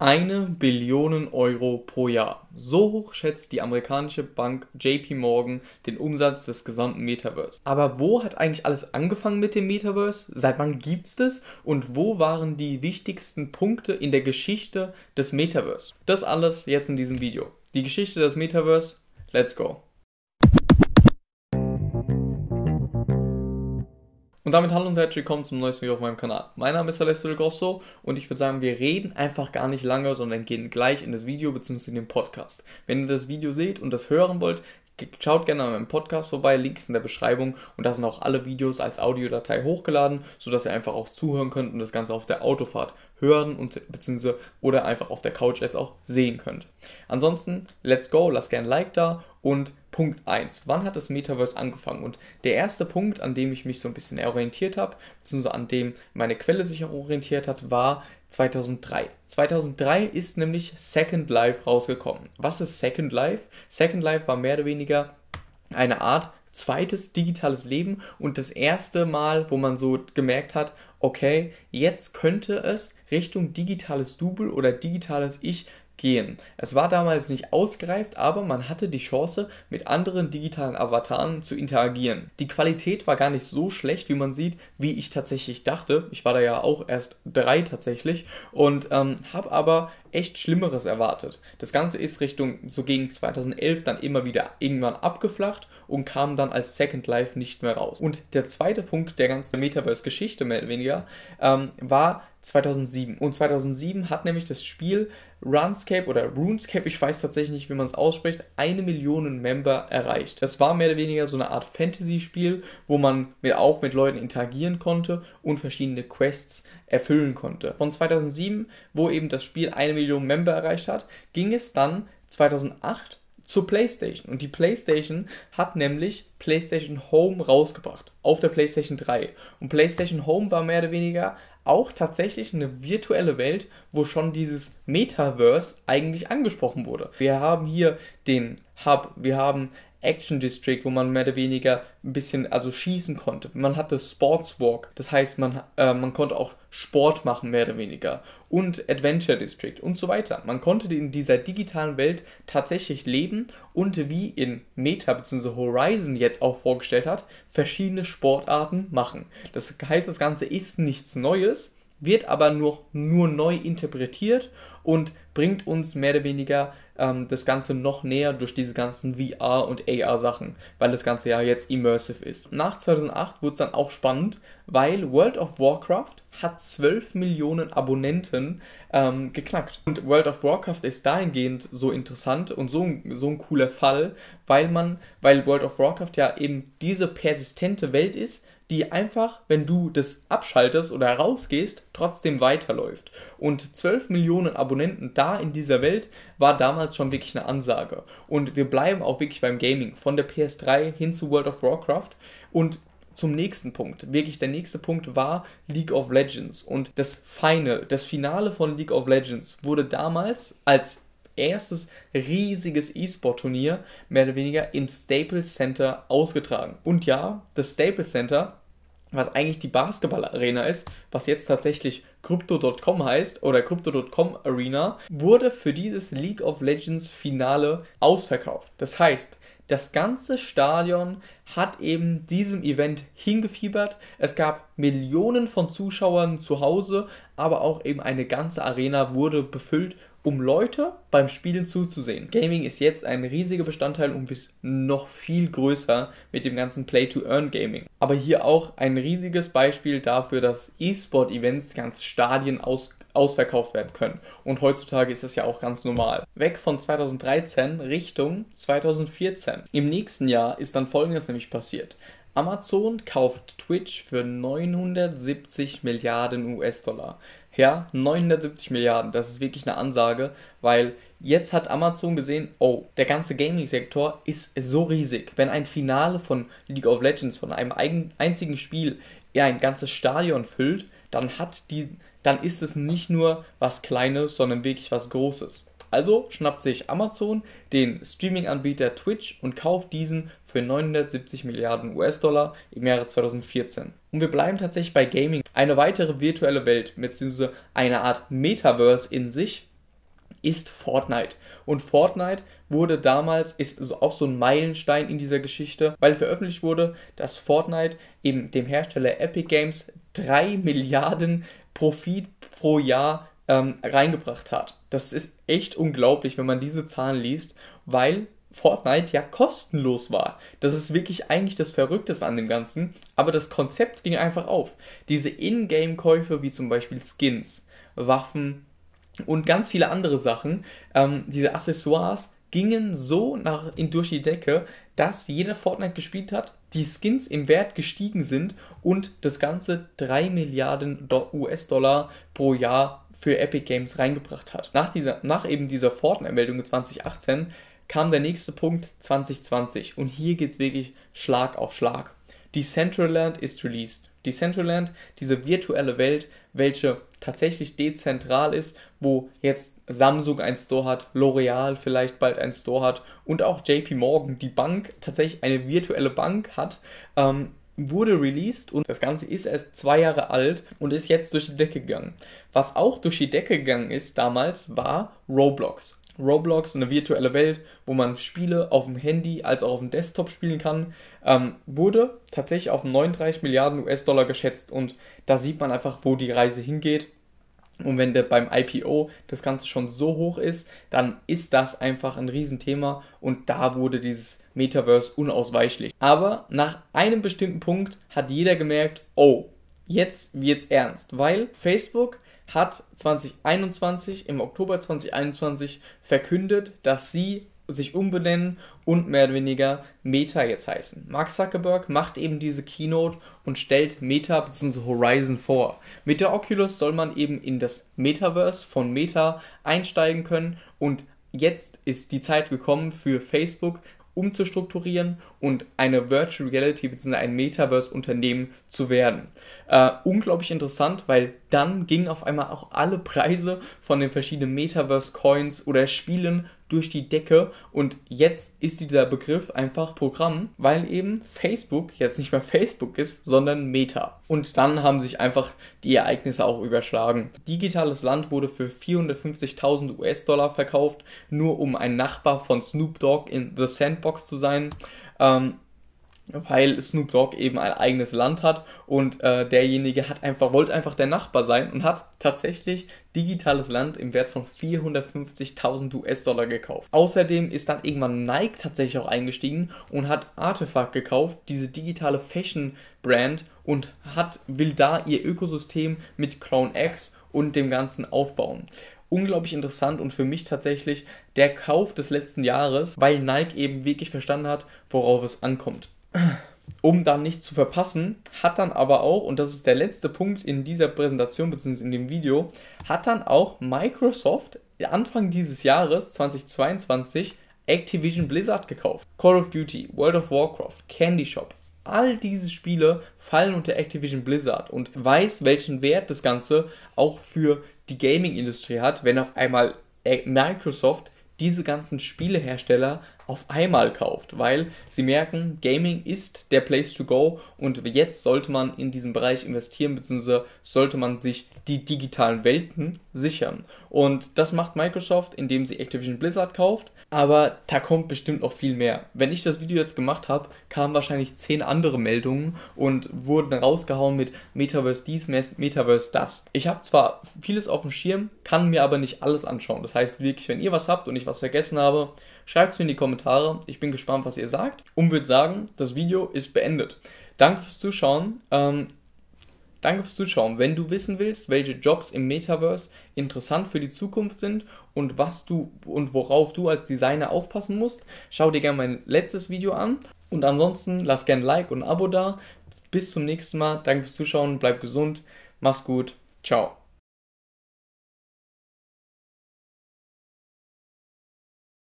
Eine Billion Euro pro Jahr. So hoch schätzt die amerikanische Bank JP Morgan den Umsatz des gesamten Metaverse. Aber wo hat eigentlich alles angefangen mit dem Metaverse? Seit wann gibt's das? Und wo waren die wichtigsten Punkte in der Geschichte des Metaverse? Das alles jetzt in diesem Video. Die Geschichte des Metaverse. Let's go. Und damit hallo und herzlich willkommen zum neuesten Video auf meinem Kanal. Mein Name ist Alessio Del Grosso und ich würde sagen, wir reden einfach gar nicht lange, sondern gehen gleich in das Video bzw. in den Podcast. Wenn ihr das Video seht und das hören wollt, Schaut gerne an meinem Podcast vorbei, Links in der Beschreibung und da sind auch alle Videos als Audiodatei hochgeladen, sodass ihr einfach auch zuhören könnt und das Ganze auf der Autofahrt hören und beziehungsweise oder einfach auf der Couch jetzt auch sehen könnt. Ansonsten, let's go, lasst gerne ein Like da und Punkt 1. Wann hat das Metaverse angefangen? Und der erste Punkt, an dem ich mich so ein bisschen orientiert habe, beziehungsweise an dem meine Quelle sich auch orientiert hat, war 2003. 2003 ist nämlich Second Life rausgekommen. Was ist Second Life? Second Life war mehr oder weniger eine Art zweites digitales Leben und das erste Mal, wo man so gemerkt hat, okay, jetzt könnte es Richtung digitales Double oder digitales Ich gehen. Es war damals nicht ausgereift, aber man hatte die Chance, mit anderen digitalen Avataren zu interagieren. Die Qualität war gar nicht so schlecht, wie man sieht, wie ich tatsächlich dachte. Ich war da ja auch erst drei tatsächlich und ähm, habe aber echt Schlimmeres erwartet. Das Ganze ist Richtung so gegen 2011 dann immer wieder irgendwann abgeflacht und kam dann als Second Life nicht mehr raus. Und der zweite Punkt der ganzen Metaverse-Geschichte mehr oder weniger ähm, war 2007. Und 2007 hat nämlich das Spiel RuneScape oder RuneScape, ich weiß tatsächlich nicht, wie man es ausspricht, eine Million Member erreicht. Das war mehr oder weniger so eine Art Fantasy-Spiel, wo man mit, auch mit Leuten interagieren konnte und verschiedene Quests erfüllen konnte. Von 2007, wo eben das Spiel eine Million Member erreicht hat, ging es dann 2008 zur PlayStation. Und die PlayStation hat nämlich PlayStation Home rausgebracht auf der PlayStation 3. Und PlayStation Home war mehr oder weniger auch tatsächlich eine virtuelle Welt, wo schon dieses Metaverse eigentlich angesprochen wurde. Wir haben hier den Hub, wir haben Action District, wo man mehr oder weniger ein bisschen also schießen konnte. Man hatte Sports Walk, das heißt, man, äh, man konnte auch Sport machen, mehr oder weniger. Und Adventure District und so weiter. Man konnte in dieser digitalen Welt tatsächlich leben und wie in Meta bzw. Horizon jetzt auch vorgestellt hat, verschiedene Sportarten machen. Das heißt, das Ganze ist nichts Neues, wird aber nur, nur neu interpretiert und bringt uns mehr oder weniger ähm, das Ganze noch näher durch diese ganzen VR- und AR-Sachen, weil das Ganze ja jetzt immersive ist. Nach 2008 wurde es dann auch spannend, weil World of Warcraft hat 12 Millionen Abonnenten ähm, geknackt. Und World of Warcraft ist dahingehend so interessant und so, so ein cooler Fall, weil man, weil World of Warcraft ja eben diese persistente Welt ist, die einfach, wenn du das abschaltest oder rausgehst, trotzdem weiterläuft. Und 12 Millionen Abonnenten da in dieser Welt war damals schon wirklich eine Ansage. Und wir bleiben auch wirklich beim Gaming, von der PS3 hin zu World of Warcraft. Und zum nächsten Punkt. Wirklich der nächste Punkt war League of Legends. Und das Final, das Finale von League of Legends wurde damals als erstes riesiges E-Sport-Turnier mehr oder weniger im Staples Center ausgetragen. Und ja, das Staples Center was eigentlich die Basketball-Arena ist, was jetzt tatsächlich Crypto.com heißt oder Crypto.com Arena, wurde für dieses League of Legends Finale ausverkauft. Das heißt, das ganze Stadion hat eben diesem Event hingefiebert. Es gab Millionen von Zuschauern zu Hause, aber auch eben eine ganze Arena wurde befüllt, um Leute beim Spielen zuzusehen. Gaming ist jetzt ein riesiger Bestandteil und wird noch viel größer mit dem ganzen Play-to-Earn-Gaming. Aber hier auch ein riesiges Beispiel dafür, dass E-Sport-Events ganz Stadien aus ausverkauft werden können. Und heutzutage ist das ja auch ganz normal. Weg von 2013 Richtung 2014. Im nächsten Jahr ist dann folgendes nämlich passiert. Amazon kauft Twitch für 970 Milliarden US-Dollar. Ja, 970 Milliarden, das ist wirklich eine Ansage, weil jetzt hat Amazon gesehen, oh, der ganze Gaming-Sektor ist so riesig. Wenn ein Finale von League of Legends, von einem einzigen Spiel, ja, ein ganzes Stadion füllt, dann hat die, dann ist es nicht nur was Kleines, sondern wirklich was Großes. Also schnappt sich Amazon den Streaming-Anbieter Twitch und kauft diesen für 970 Milliarden US-Dollar im Jahre 2014. Und wir bleiben tatsächlich bei Gaming. Eine weitere virtuelle Welt, beziehungsweise eine Art Metaverse in sich, ist Fortnite. Und Fortnite wurde damals, ist auch so ein Meilenstein in dieser Geschichte, weil veröffentlicht wurde, dass Fortnite eben dem Hersteller Epic Games 3 Milliarden Profit pro Jahr ähm, reingebracht hat. Das ist echt unglaublich, wenn man diese Zahlen liest, weil Fortnite ja kostenlos war. Das ist wirklich eigentlich das Verrückteste an dem Ganzen, aber das Konzept ging einfach auf. Diese Ingame-Käufe wie zum Beispiel Skins, Waffen und ganz viele andere Sachen, ähm, diese Accessoires gingen so nach, in, durch die Decke, dass jeder Fortnite gespielt hat, die Skins im Wert gestiegen sind und das Ganze 3 Milliarden US-Dollar pro Jahr für Epic Games reingebracht hat. Nach, dieser, nach eben dieser Fortnite-Meldung 2018 kam der nächste Punkt 2020 und hier geht es wirklich Schlag auf Schlag. Decentraland ist released. Decentraland, diese virtuelle Welt, welche tatsächlich dezentral ist, wo jetzt Samsung ein Store hat, L'Oreal vielleicht bald ein Store hat und auch JP Morgan, die Bank, tatsächlich eine virtuelle Bank hat, ähm, wurde released und das Ganze ist erst zwei Jahre alt und ist jetzt durch die Decke gegangen. Was auch durch die Decke gegangen ist damals, war Roblox. Roblox, eine virtuelle Welt, wo man Spiele auf dem Handy als auch auf dem Desktop spielen kann, ähm, wurde tatsächlich auf 39 Milliarden US-Dollar geschätzt und da sieht man einfach, wo die Reise hingeht. Und wenn der beim IPO das Ganze schon so hoch ist, dann ist das einfach ein Riesenthema und da wurde dieses Metaverse unausweichlich. Aber nach einem bestimmten Punkt hat jeder gemerkt, oh, jetzt wird's ernst, weil Facebook hat 2021, im Oktober 2021 verkündet, dass sie sich umbenennen und mehr oder weniger Meta jetzt heißen. Mark Zuckerberg macht eben diese Keynote und stellt Meta bzw. Horizon vor. Mit der Oculus soll man eben in das Metaverse von Meta einsteigen können und jetzt ist die Zeit gekommen für Facebook, umzustrukturieren und eine Virtual Reality bzw. ein Metaverse-Unternehmen zu werden. Äh, unglaublich interessant, weil dann gingen auf einmal auch alle Preise von den verschiedenen Metaverse-Coins oder Spielen durch die Decke und jetzt ist dieser Begriff einfach Programm, weil eben Facebook jetzt nicht mehr Facebook ist, sondern Meta. Und dann haben sich einfach die Ereignisse auch überschlagen. Digitales Land wurde für 450.000 US-Dollar verkauft, nur um ein Nachbar von Snoop Dogg in The Sandbox zu sein. Ähm, weil Snoop Dogg eben ein eigenes Land hat und äh, derjenige hat einfach, wollte einfach der Nachbar sein und hat tatsächlich digitales Land im Wert von 450.000 US-Dollar gekauft. Außerdem ist dann irgendwann Nike tatsächlich auch eingestiegen und hat Artefakt gekauft, diese digitale Fashion-Brand und hat, will da ihr Ökosystem mit Clone X und dem Ganzen aufbauen unglaublich interessant und für mich tatsächlich der Kauf des letzten Jahres, weil Nike eben wirklich verstanden hat, worauf es ankommt um dann nichts zu verpassen, hat dann aber auch, und das ist der letzte Punkt in dieser Präsentation bzw. in dem Video, hat dann auch Microsoft Anfang dieses Jahres 2022 Activision Blizzard gekauft. Call of Duty, World of Warcraft, Candy Shop. All diese Spiele fallen unter Activision Blizzard und weiß, welchen Wert das Ganze auch für die Gaming-Industrie hat, wenn auf einmal Microsoft diese ganzen Spielehersteller auf einmal kauft, weil sie merken, Gaming ist der Place to go und jetzt sollte man in diesen Bereich investieren, beziehungsweise sollte man sich die digitalen Welten sichern. Und das macht Microsoft, indem sie Activision Blizzard kauft, aber da kommt bestimmt noch viel mehr. Wenn ich das Video jetzt gemacht habe, kamen wahrscheinlich zehn andere Meldungen und wurden rausgehauen mit Metaverse dies, Metaverse das. Ich habe zwar vieles auf dem Schirm, kann mir aber nicht alles anschauen. Das heißt wirklich, wenn ihr was habt und ich was vergessen habe, Schreibt es mir in die Kommentare. Ich bin gespannt, was ihr sagt. Und würde sagen, das Video ist beendet. Danke fürs Zuschauen. Ähm, danke fürs Zuschauen. Wenn du wissen willst, welche Jobs im Metaverse interessant für die Zukunft sind und was du und worauf du als Designer aufpassen musst, schau dir gerne mein letztes Video an. Und ansonsten lass gerne ein Like und ein Abo da. Bis zum nächsten Mal. Danke fürs Zuschauen. Bleib gesund. Mach's gut. Ciao.